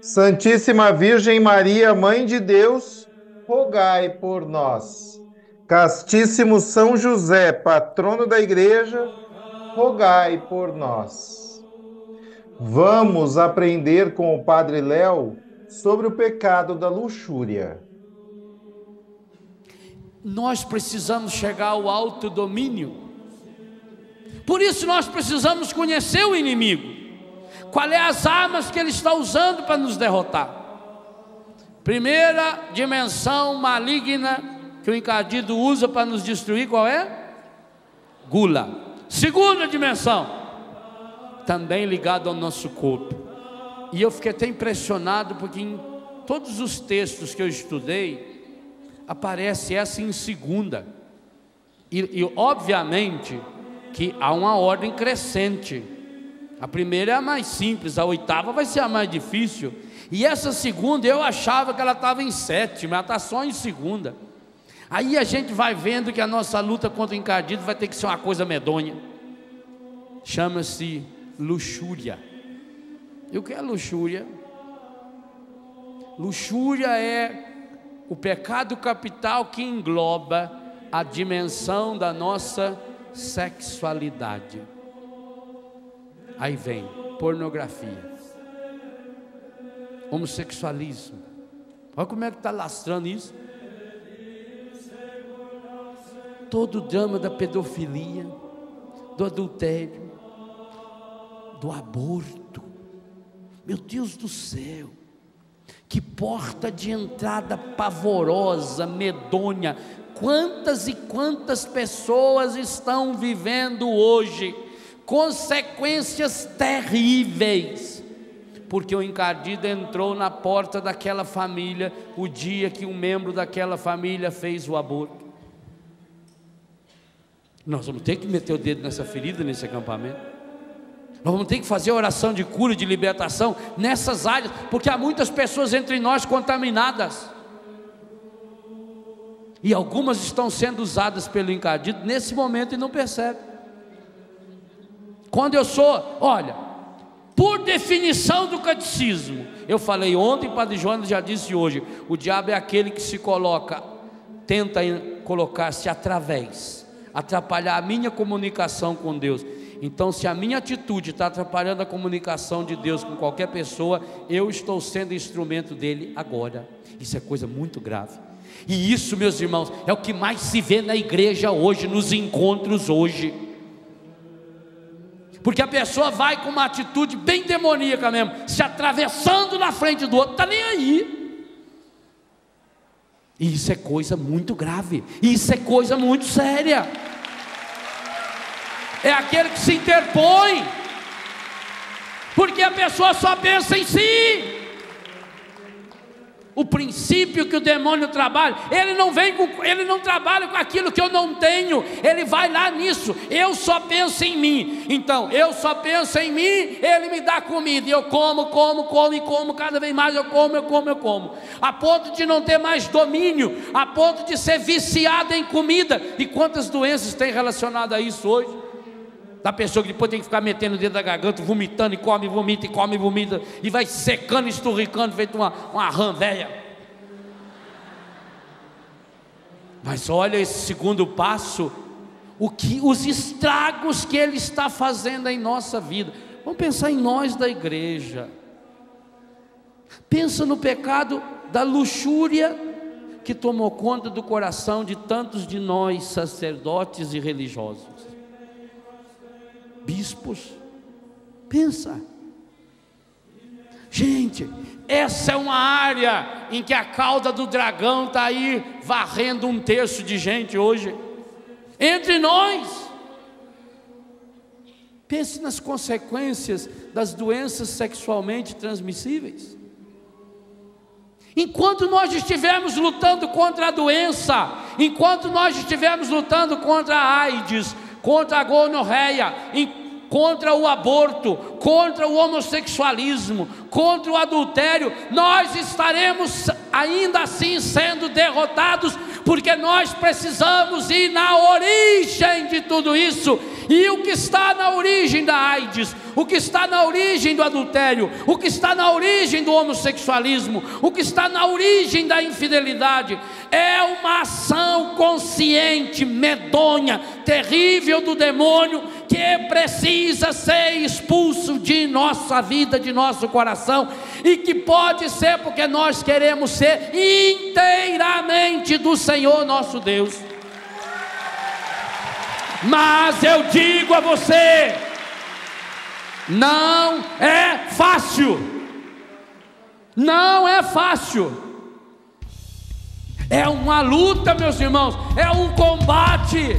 Santíssima Virgem Maria, Mãe de Deus, rogai por nós. Castíssimo São José, patrono da Igreja, rogai por nós. Vamos aprender com o Padre Léo sobre o pecado da luxúria. Nós precisamos chegar ao autodomínio por isso nós precisamos conhecer o inimigo. Qual é as armas que ele está usando para nos derrotar? Primeira dimensão maligna que o encardido usa para nos destruir, qual é? Gula. Segunda dimensão, também ligado ao nosso corpo. E eu fiquei até impressionado porque em todos os textos que eu estudei aparece essa em segunda. E, e obviamente que há uma ordem crescente. A primeira é a mais simples, a oitava vai ser a mais difícil. E essa segunda eu achava que ela estava em sétima, ela está só em segunda. Aí a gente vai vendo que a nossa luta contra o encardido vai ter que ser uma coisa medonha. Chama-se luxúria. E o que é luxúria? Luxúria é o pecado capital que engloba a dimensão da nossa sexualidade. Aí vem pornografia, homossexualismo. Olha como é que está lastrando isso. Todo o drama da pedofilia, do adultério, do aborto. Meu Deus do céu, que porta de entrada pavorosa, medonha, quantas e quantas pessoas estão vivendo hoje consequências terríveis, porque o encardido entrou na porta daquela família o dia que um membro daquela família fez o aborto. Nós vamos ter que meter o dedo nessa ferida nesse acampamento. Nós vamos ter que fazer oração de cura, de libertação nessas áreas, porque há muitas pessoas entre nós contaminadas. E algumas estão sendo usadas pelo encardido nesse momento e não percebe. Quando eu sou, olha, por definição do catecismo, eu falei ontem, Padre Jonas já disse hoje: o diabo é aquele que se coloca, tenta colocar-se através, atrapalhar a minha comunicação com Deus. Então, se a minha atitude está atrapalhando a comunicação de Deus com qualquer pessoa, eu estou sendo instrumento dele agora. Isso é coisa muito grave. E isso, meus irmãos, é o que mais se vê na igreja hoje, nos encontros hoje. Porque a pessoa vai com uma atitude bem demoníaca mesmo, se atravessando na frente do outro, está nem aí. E isso é coisa muito grave, isso é coisa muito séria. É aquele que se interpõe, porque a pessoa só pensa em si o princípio que o demônio trabalha, ele não vem com, ele não trabalha com aquilo que eu não tenho, ele vai lá nisso. Eu só penso em mim. Então, eu só penso em mim, ele me dá comida e eu como, como, como e como, cada vez mais eu como, eu como, eu como. A ponto de não ter mais domínio, a ponto de ser viciado em comida. E quantas doenças tem relacionado a isso hoje? Da pessoa que depois tem que ficar metendo dentro da garganta, vomitando, e come, vomita, e come, vomita, e vai secando, esturricando, feito uma, uma rã velha. Mas olha esse segundo passo, o que os estragos que ele está fazendo em nossa vida. Vamos pensar em nós da igreja. Pensa no pecado da luxúria que tomou conta do coração de tantos de nós, sacerdotes e religiosos. Bispos, pensa. Gente, essa é uma área em que a cauda do dragão está aí varrendo um terço de gente hoje. Entre nós. Pense nas consequências das doenças sexualmente transmissíveis. Enquanto nós estivermos lutando contra a doença, enquanto nós estivermos lutando contra a AIDS, contra a gonorreia, contra o aborto, contra o homossexualismo, contra o adultério, nós estaremos ainda assim sendo derrotados, porque nós precisamos ir na origem de tudo isso. E o que está na origem da AIDS, o que está na origem do adultério, o que está na origem do homossexualismo, o que está na origem da infidelidade, é uma ação consciente, medonha, terrível do demônio que precisa ser expulso de nossa vida, de nosso coração, e que pode ser porque nós queremos ser inteiramente do Senhor nosso Deus. Mas eu digo a você, não é fácil. Não é fácil. É uma luta, meus irmãos, é um combate.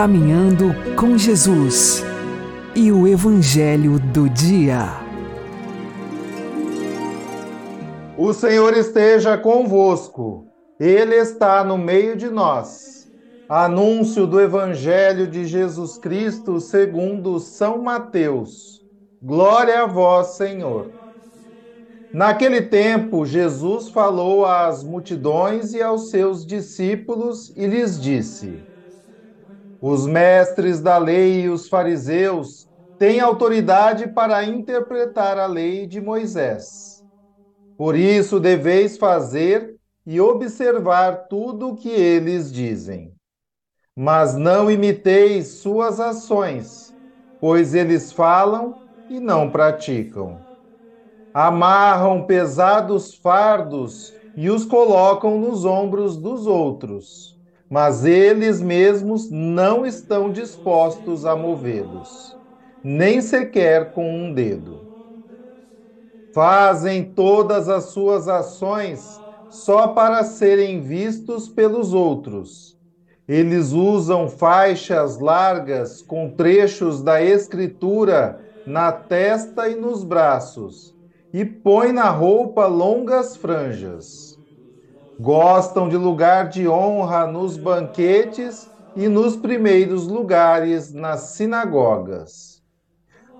Caminhando com Jesus e o Evangelho do Dia. O Senhor esteja convosco, Ele está no meio de nós. Anúncio do Evangelho de Jesus Cristo segundo São Mateus. Glória a vós, Senhor. Naquele tempo, Jesus falou às multidões e aos seus discípulos e lhes disse: Os mestres da lei e os fariseus têm autoridade para interpretar a lei de Moisés. Por isso deveis fazer e observar tudo o que eles dizem mas não imiteis suas ações, pois eles falam e não praticam. Amarram pesados fardos e os colocam nos ombros dos outros, mas eles mesmos não estão dispostos a movê-los, nem sequer com um dedo. Fazem todas as suas ações só para serem vistos pelos outros eles usam faixas largas com trechos da Escritura na testa e nos braços, e põem na roupa longas franjas. Gostam de lugar de honra nos banquetes e nos primeiros lugares nas sinagogas.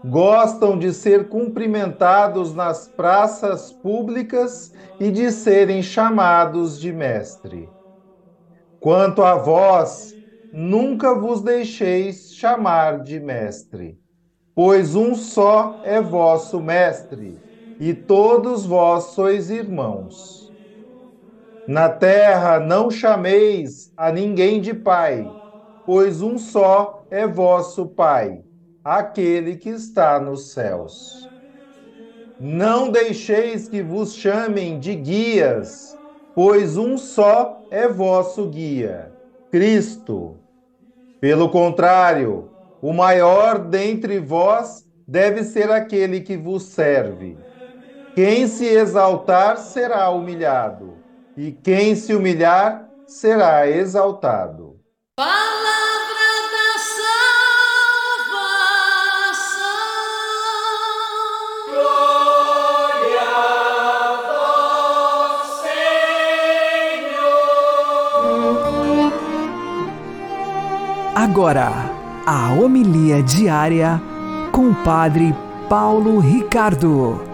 Gostam de ser cumprimentados nas praças públicas e de serem chamados de mestre. Quanto a vós, nunca vos deixeis chamar de mestre, pois um só é vosso mestre, e todos vós sois irmãos. Na terra não chameis a ninguém de pai, pois um só é vosso Pai, aquele que está nos céus. Não deixeis que vos chamem de guias, pois um só é vosso guia, Cristo. Pelo contrário, o maior dentre vós deve ser aquele que vos serve. Quem se exaltar será humilhado, e quem se humilhar será exaltado. Agora, a homilia diária com o Padre Paulo Ricardo.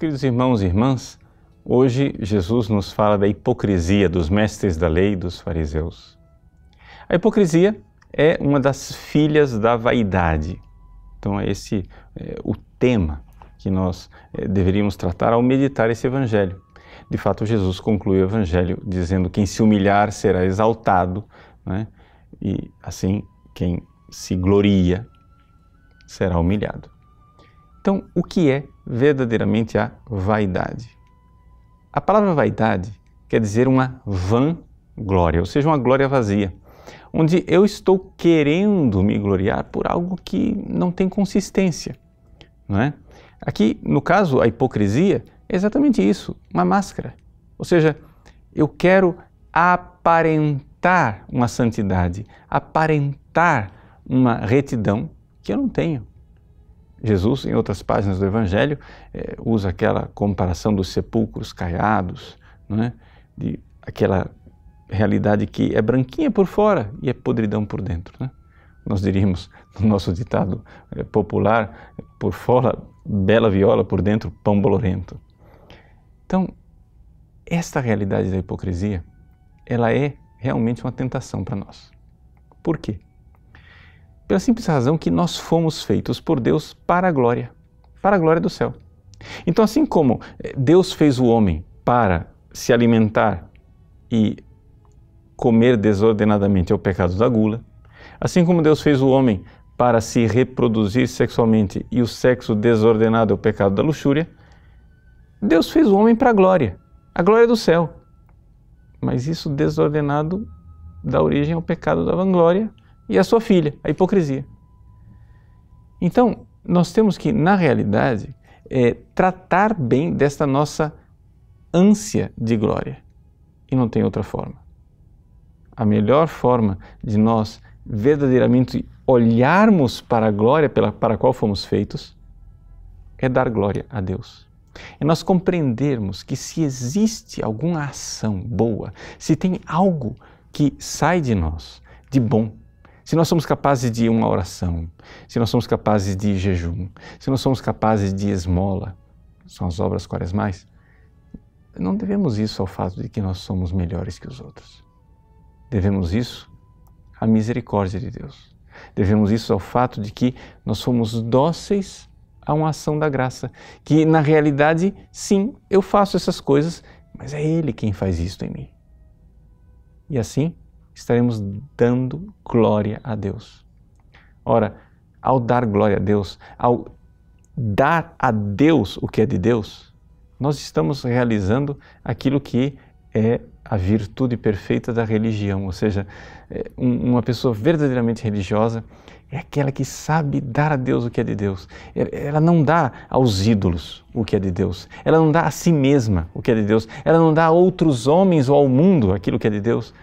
Queridos irmãos e irmãs, hoje Jesus nos fala da hipocrisia dos mestres da lei e dos fariseus. A hipocrisia é uma das filhas da vaidade. Então, é esse é, o tema que nós é, deveríamos tratar ao meditar esse evangelho. De fato, Jesus conclui o Evangelho dizendo: quem se humilhar será exaltado, né? e assim quem se gloria será humilhado. Então, o que é verdadeiramente a vaidade? A palavra vaidade quer dizer uma vã glória, ou seja, uma glória vazia, onde eu estou querendo me gloriar por algo que não tem consistência, não é? Aqui, no caso, a hipocrisia é exatamente isso, uma máscara. Ou seja, eu quero aparentar uma santidade, aparentar uma retidão que eu não tenho. Jesus, em outras páginas do Evangelho, é, usa aquela comparação dos sepulcros caiados, não é? de aquela realidade que é branquinha por fora e é podridão por dentro. Né? Nós diríamos, no nosso ditado é, popular, por fora bela viola, por dentro pão bolorento. Então, esta realidade da hipocrisia, ela é realmente uma tentação para nós. Por quê? Pela simples razão que nós fomos feitos por Deus para a glória, para a glória do céu. Então, assim como eh, Deus fez o homem para se alimentar e comer desordenadamente é o pecado da gula, assim como Deus fez o homem para se reproduzir sexualmente e o sexo desordenado é o pecado da luxúria, Deus fez o homem para a glória, a glória do céu. Mas isso desordenado dá origem ao pecado da vanglória e à sua filha, a hipocrisia. Então, nós temos que, na realidade, é, tratar bem desta nossa ânsia de glória. E não tem outra forma. A melhor forma de nós verdadeiramente olharmos para a glória pela, para a qual fomos feitos é dar glória a Deus É nós compreendermos que se existe alguma ação boa, se tem algo que sai de nós de bom, se nós somos capazes de uma oração, se nós somos capazes de jejum, se nós somos capazes de esmola, são as obras quaresmais, não devemos isso ao fato de que nós somos melhores que os outros. Devemos isso à misericórdia de Deus. Devemos isso ao fato de que nós somos dóceis a uma ação da graça, que na realidade, sim, eu faço essas coisas, mas é Ele quem faz isto em mim. E assim estaremos dando glória a Deus. Ora, ao dar glória a Deus, ao dar a Deus o que é de Deus, nós estamos realizando aquilo que é a virtude perfeita da religião, ou seja, é, uma pessoa verdadeiramente religiosa é aquela que sabe dar a Deus o que é de Deus. Ela não dá aos ídolos o que é de Deus. Ela não dá a si mesma o que é de Deus. Ela não dá a outros homens ou ao mundo aquilo que é de Deus.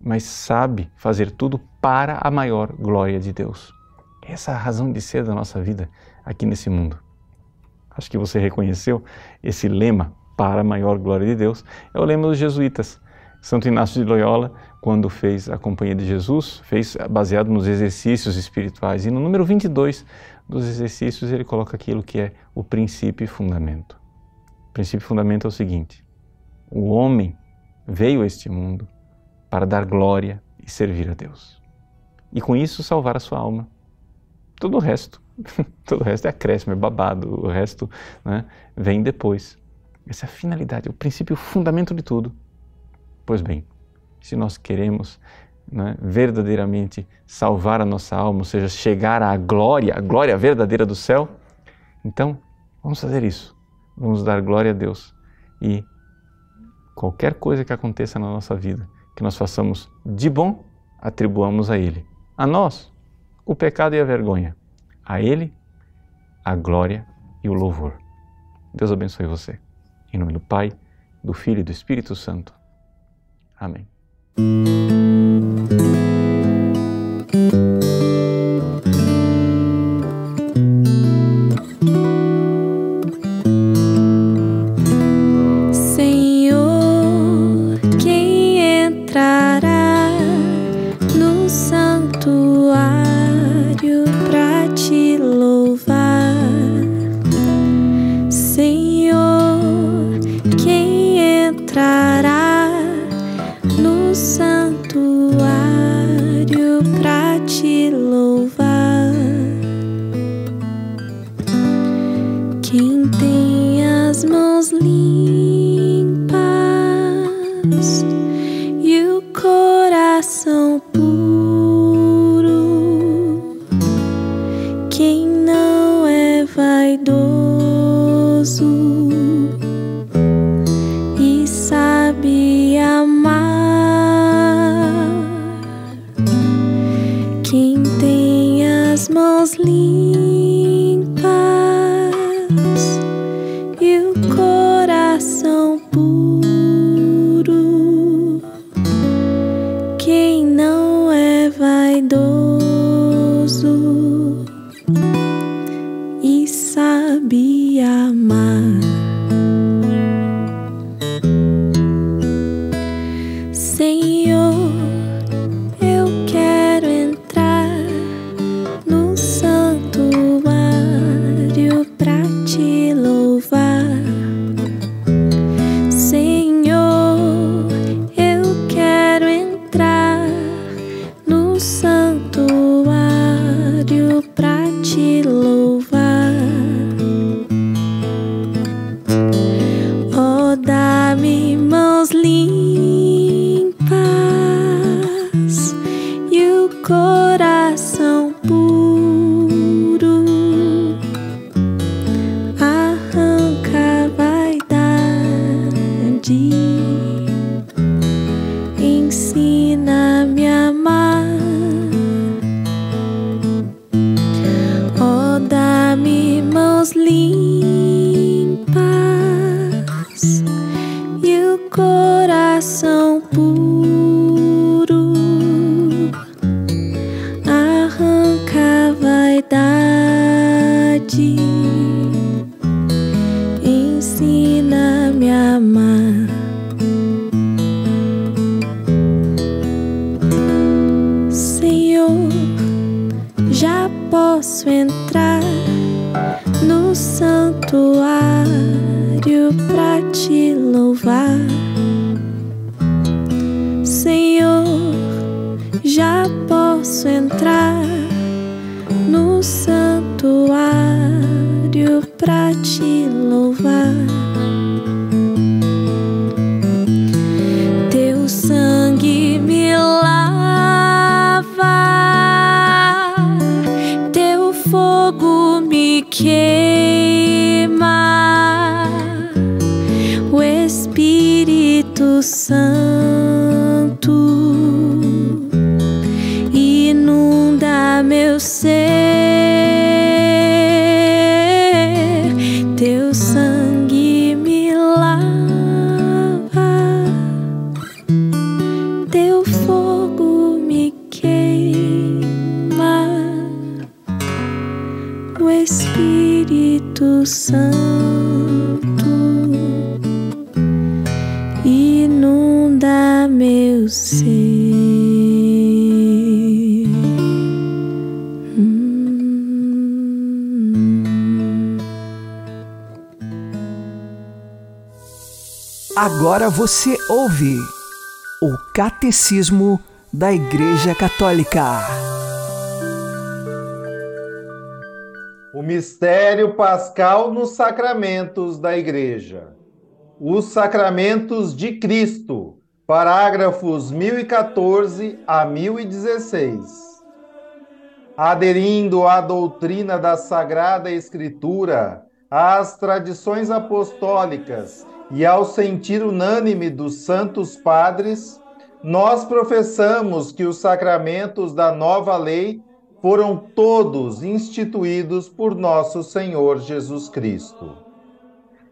Mas sabe fazer tudo para a maior glória de Deus. Essa é a razão de ser da nossa vida aqui nesse mundo. Acho que você reconheceu esse lema para a maior glória de Deus. É o lema dos jesuítas. Santo Inácio de Loyola, quando fez a Companhia de Jesus, fez baseado nos exercícios espirituais. E no número 22 dos exercícios, ele coloca aquilo que é o princípio e fundamento. O princípio e fundamento é o seguinte: o homem veio a este mundo para dar glória e servir a Deus. E com isso salvar a sua alma. Todo o resto, todo o resto é acréscimo, é babado, o resto né, vem depois. Essa é a finalidade, o princípio, o fundamento de tudo. Pois bem, se nós queremos né, verdadeiramente salvar a nossa alma, ou seja, chegar à glória, a glória verdadeira do céu, então vamos fazer isso. Vamos dar glória a Deus e qualquer coisa que aconteça na nossa vida, que nós façamos de bom, atribuamos a Ele. A nós, o pecado e a vergonha. A Ele, a glória e o louvor. Deus abençoe você. Em nome do Pai, do Filho e do Espírito Santo. Amém. Já posso entrar no santuário pra te louvar. Agora você ouve o Catecismo da Igreja Católica. O mistério pascal nos sacramentos da Igreja. Os sacramentos de Cristo, parágrafos 1014 a 1016. Aderindo à doutrina da Sagrada Escritura, às tradições apostólicas e ao sentir unânime dos santos padres, nós professamos que os sacramentos da nova lei foram todos instituídos por nosso Senhor Jesus Cristo.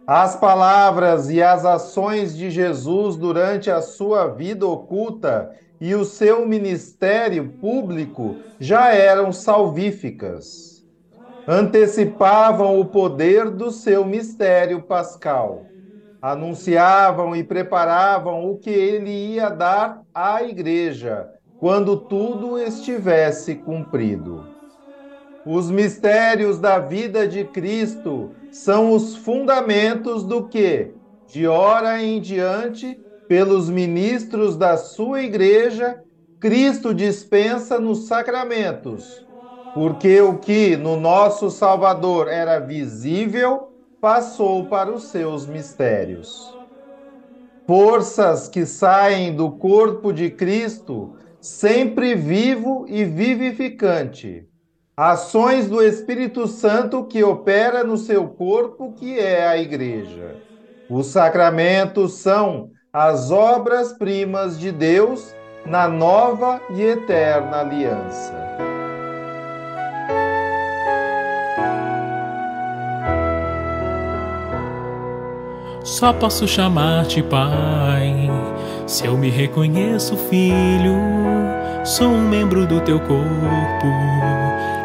As palavras e as ações de Jesus durante a sua vida oculta e o seu ministério público já eram salvíficas. Antecipavam o poder do seu mistério pascal. Anunciavam e preparavam o que ele ia dar à igreja quando tudo estivesse cumprido. Os mistérios da vida de Cristo são os fundamentos do que, de hora em diante, pelos ministros da sua igreja, Cristo dispensa nos sacramentos, porque o que no nosso Salvador era visível passou para os seus mistérios. Forças que saem do corpo de Cristo, sempre vivo e vivificante ações do Espírito Santo que opera no seu corpo, que é a igreja. Os sacramentos são as obras-primas de Deus na nova e eterna aliança. Só posso chamar-te Pai, se eu me reconheço filho, sou um membro do teu corpo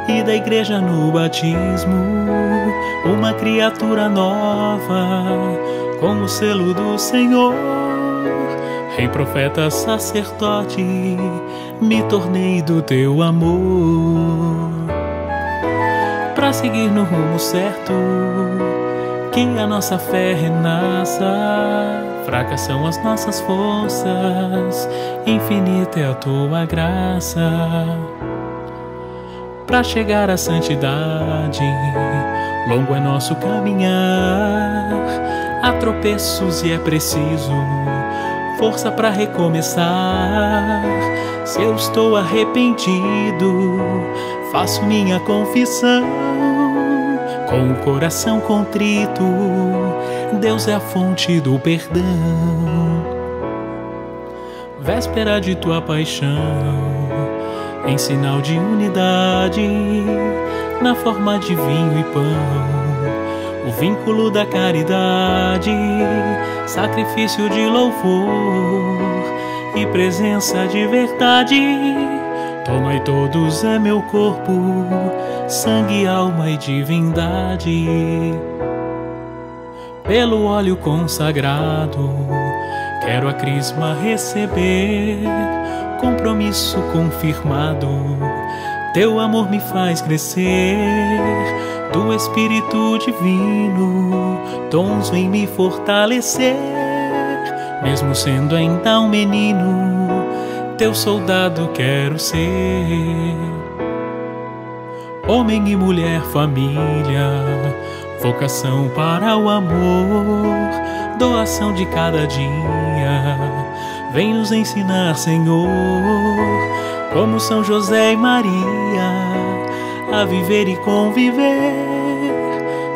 e da igreja no batismo, uma criatura nova, com o selo do Senhor. Rei, profeta, sacerdote, me tornei do teu amor. Para seguir no rumo certo, que a nossa fé renasça. Fracas são as nossas forças, infinita é a tua graça para chegar à santidade. Longo é nosso caminhar, há tropeços e é preciso força para recomeçar. Se eu estou arrependido, faço minha confissão. Com o coração contrito, Deus é a fonte do perdão. Véspera de tua paixão em sinal de unidade, na forma de vinho e pão, o vínculo da caridade, sacrifício de louvor e presença de verdade. Tomai todos é meu corpo, sangue, alma e divindade. Pelo óleo consagrado, quero a crisma receber compromisso confirmado. Teu amor me faz crescer, do Espírito Divino, tons vem me fortalecer. mesmo sendo ainda um menino, teu soldado quero ser. Homem e mulher, família, vocação para o amor, doação de cada dia. Vem nos ensinar, Senhor, como São José e Maria, a viver e conviver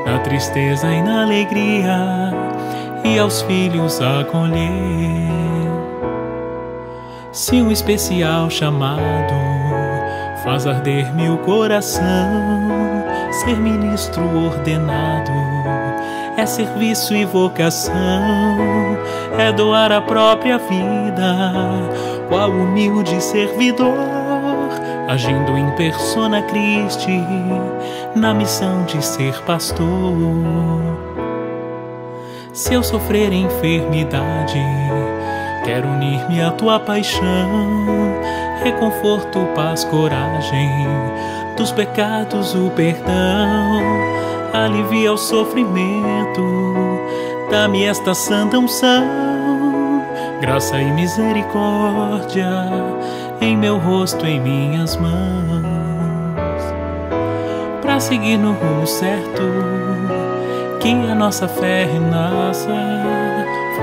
na tristeza e na alegria e aos filhos acolher. Se um especial chamado faz arder meu coração, ser ministro ordenado é serviço e vocação, é doar a própria vida, qual humilde servidor, agindo em persona Christi, na missão de ser pastor. Se eu sofrer enfermidade, quero unir-me à tua paixão, reconforto, paz, coragem, dos pecados o perdão, alivia o sofrimento, dá-me esta santa unção, graça e misericórdia em meu rosto, em minhas mãos, para seguir no rumo certo que a nossa fé renasça.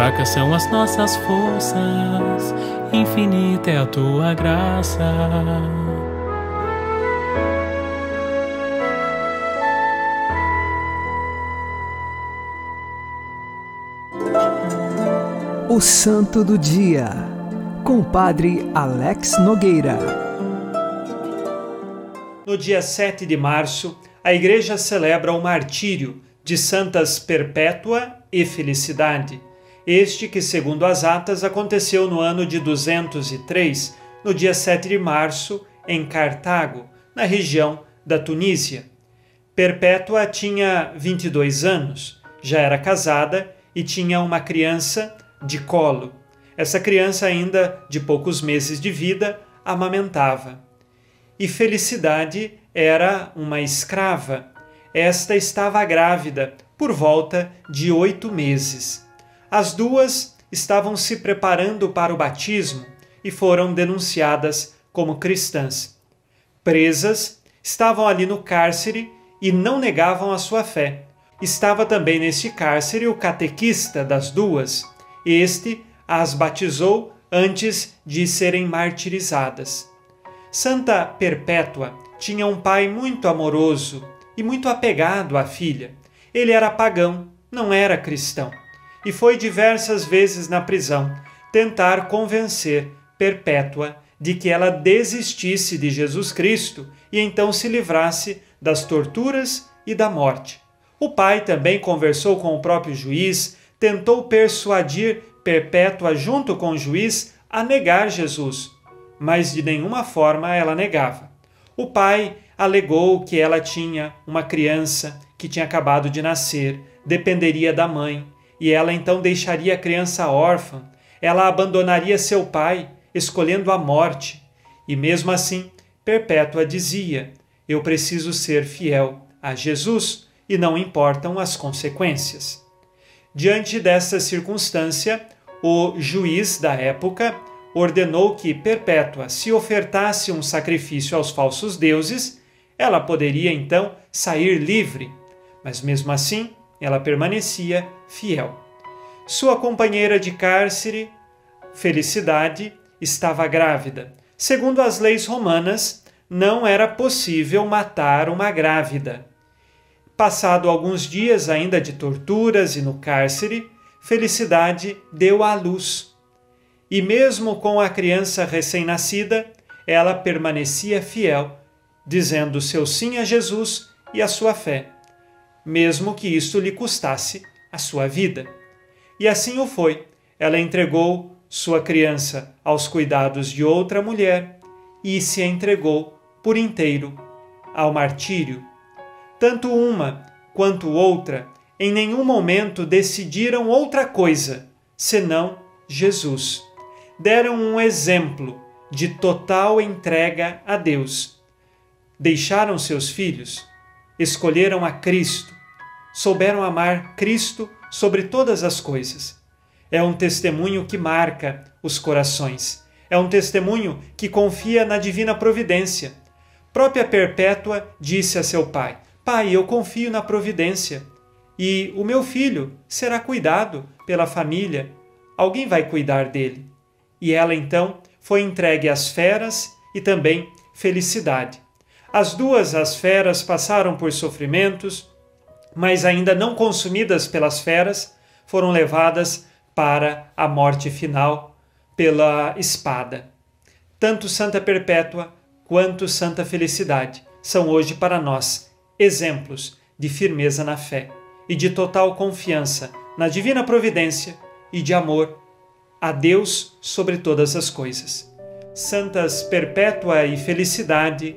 Fracas são as nossas forças, infinita é a tua graça. O Santo do Dia, com o Padre Alex Nogueira. No dia 7 de março, a Igreja celebra o martírio de Santas Perpétua e Felicidade, este que, segundo as atas, aconteceu no ano de 203, no dia 7 de março, em Cartago, na região da Tunísia. Perpétua tinha 22 anos, já era casada e tinha uma criança de colo. Essa criança, ainda de poucos meses de vida, amamentava. E Felicidade era uma escrava esta estava grávida por volta de oito meses. As duas estavam se preparando para o batismo e foram denunciadas como cristãs. Presas, estavam ali no cárcere e não negavam a sua fé. Estava também neste cárcere o catequista das duas. Este as batizou antes de serem martirizadas. Santa Perpétua tinha um pai muito amoroso e muito apegado à filha. Ele era pagão, não era cristão, e foi diversas vezes na prisão tentar convencer Perpétua de que ela desistisse de Jesus Cristo e então se livrasse das torturas e da morte. O pai também conversou com o próprio juiz, tentou persuadir Perpétua junto com o juiz a negar Jesus, mas de nenhuma forma ela negava. O pai alegou que ela tinha uma criança que tinha acabado de nascer, dependeria da mãe, e ela então deixaria a criança órfã, ela abandonaria seu pai, escolhendo a morte. E mesmo assim, Perpétua dizia: Eu preciso ser fiel a Jesus e não importam as consequências. Diante dessa circunstância, o juiz da época ordenou que Perpétua se ofertasse um sacrifício aos falsos deuses ela poderia então sair livre, mas mesmo assim ela permanecia fiel. Sua companheira de cárcere, Felicidade, estava grávida. Segundo as leis romanas, não era possível matar uma grávida. Passado alguns dias ainda de torturas e no cárcere, Felicidade deu à luz. E mesmo com a criança recém-nascida, ela permanecia fiel dizendo seu sim a Jesus e a sua fé, mesmo que isto lhe custasse a sua vida. E assim o foi. Ela entregou sua criança aos cuidados de outra mulher e se entregou por inteiro ao martírio. Tanto uma quanto outra em nenhum momento decidiram outra coisa senão Jesus. Deram um exemplo de total entrega a Deus deixaram seus filhos, escolheram a Cristo, souberam amar Cristo sobre todas as coisas. É um testemunho que marca os corações. É um testemunho que confia na divina providência. Própria Perpétua disse a seu pai: Pai, eu confio na providência e o meu filho será cuidado pela família. Alguém vai cuidar dele. E ela então foi entregue às feras e também felicidade. As duas, as feras, passaram por sofrimentos, mas ainda não consumidas pelas feras, foram levadas para a morte final pela espada. Tanto Santa Perpétua quanto Santa Felicidade são hoje para nós exemplos de firmeza na fé e de total confiança na divina providência e de amor a Deus sobre todas as coisas. Santas Perpétua e Felicidade,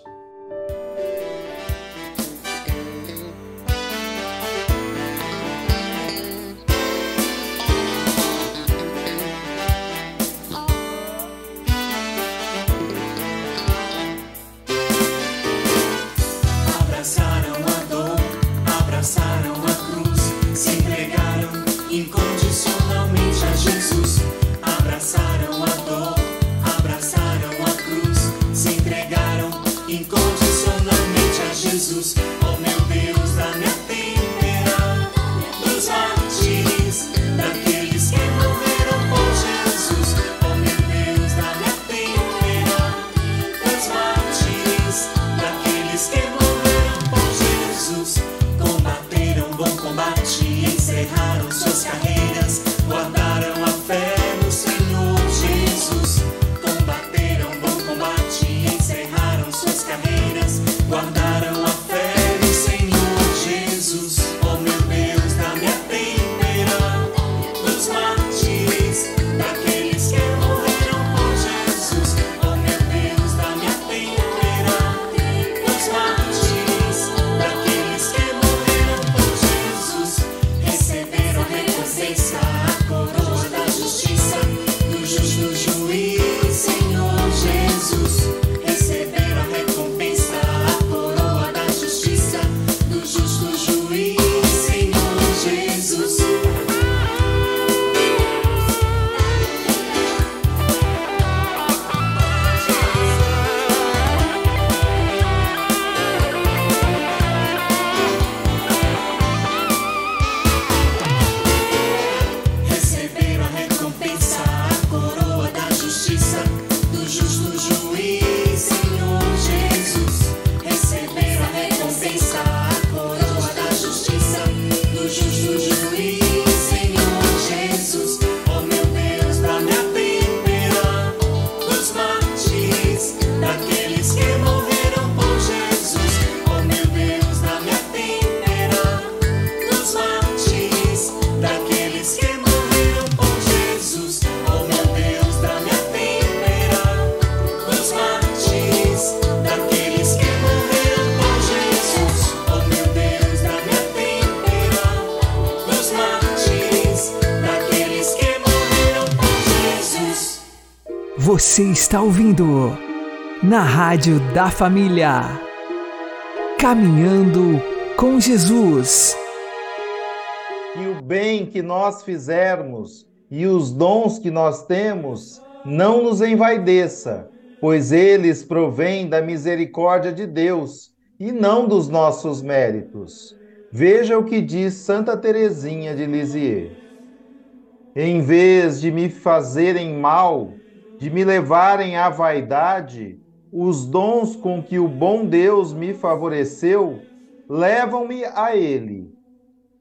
incómodo. Você está ouvindo na Rádio da Família. Caminhando com Jesus. E o bem que nós fizermos e os dons que nós temos não nos envaideça, pois eles provêm da misericórdia de Deus e não dos nossos méritos. Veja o que diz Santa Teresinha de Lisieux. Em vez de me fazerem mal, de me levarem à vaidade, os dons com que o bom Deus me favoreceu levam-me a Ele.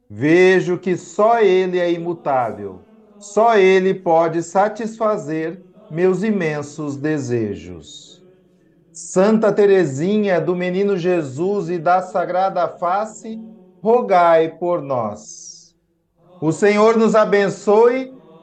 Vejo que só Ele é imutável, só Ele pode satisfazer meus imensos desejos. Santa Teresinha do Menino Jesus e da Sagrada Face, rogai por nós. O Senhor nos abençoe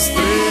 estrelas.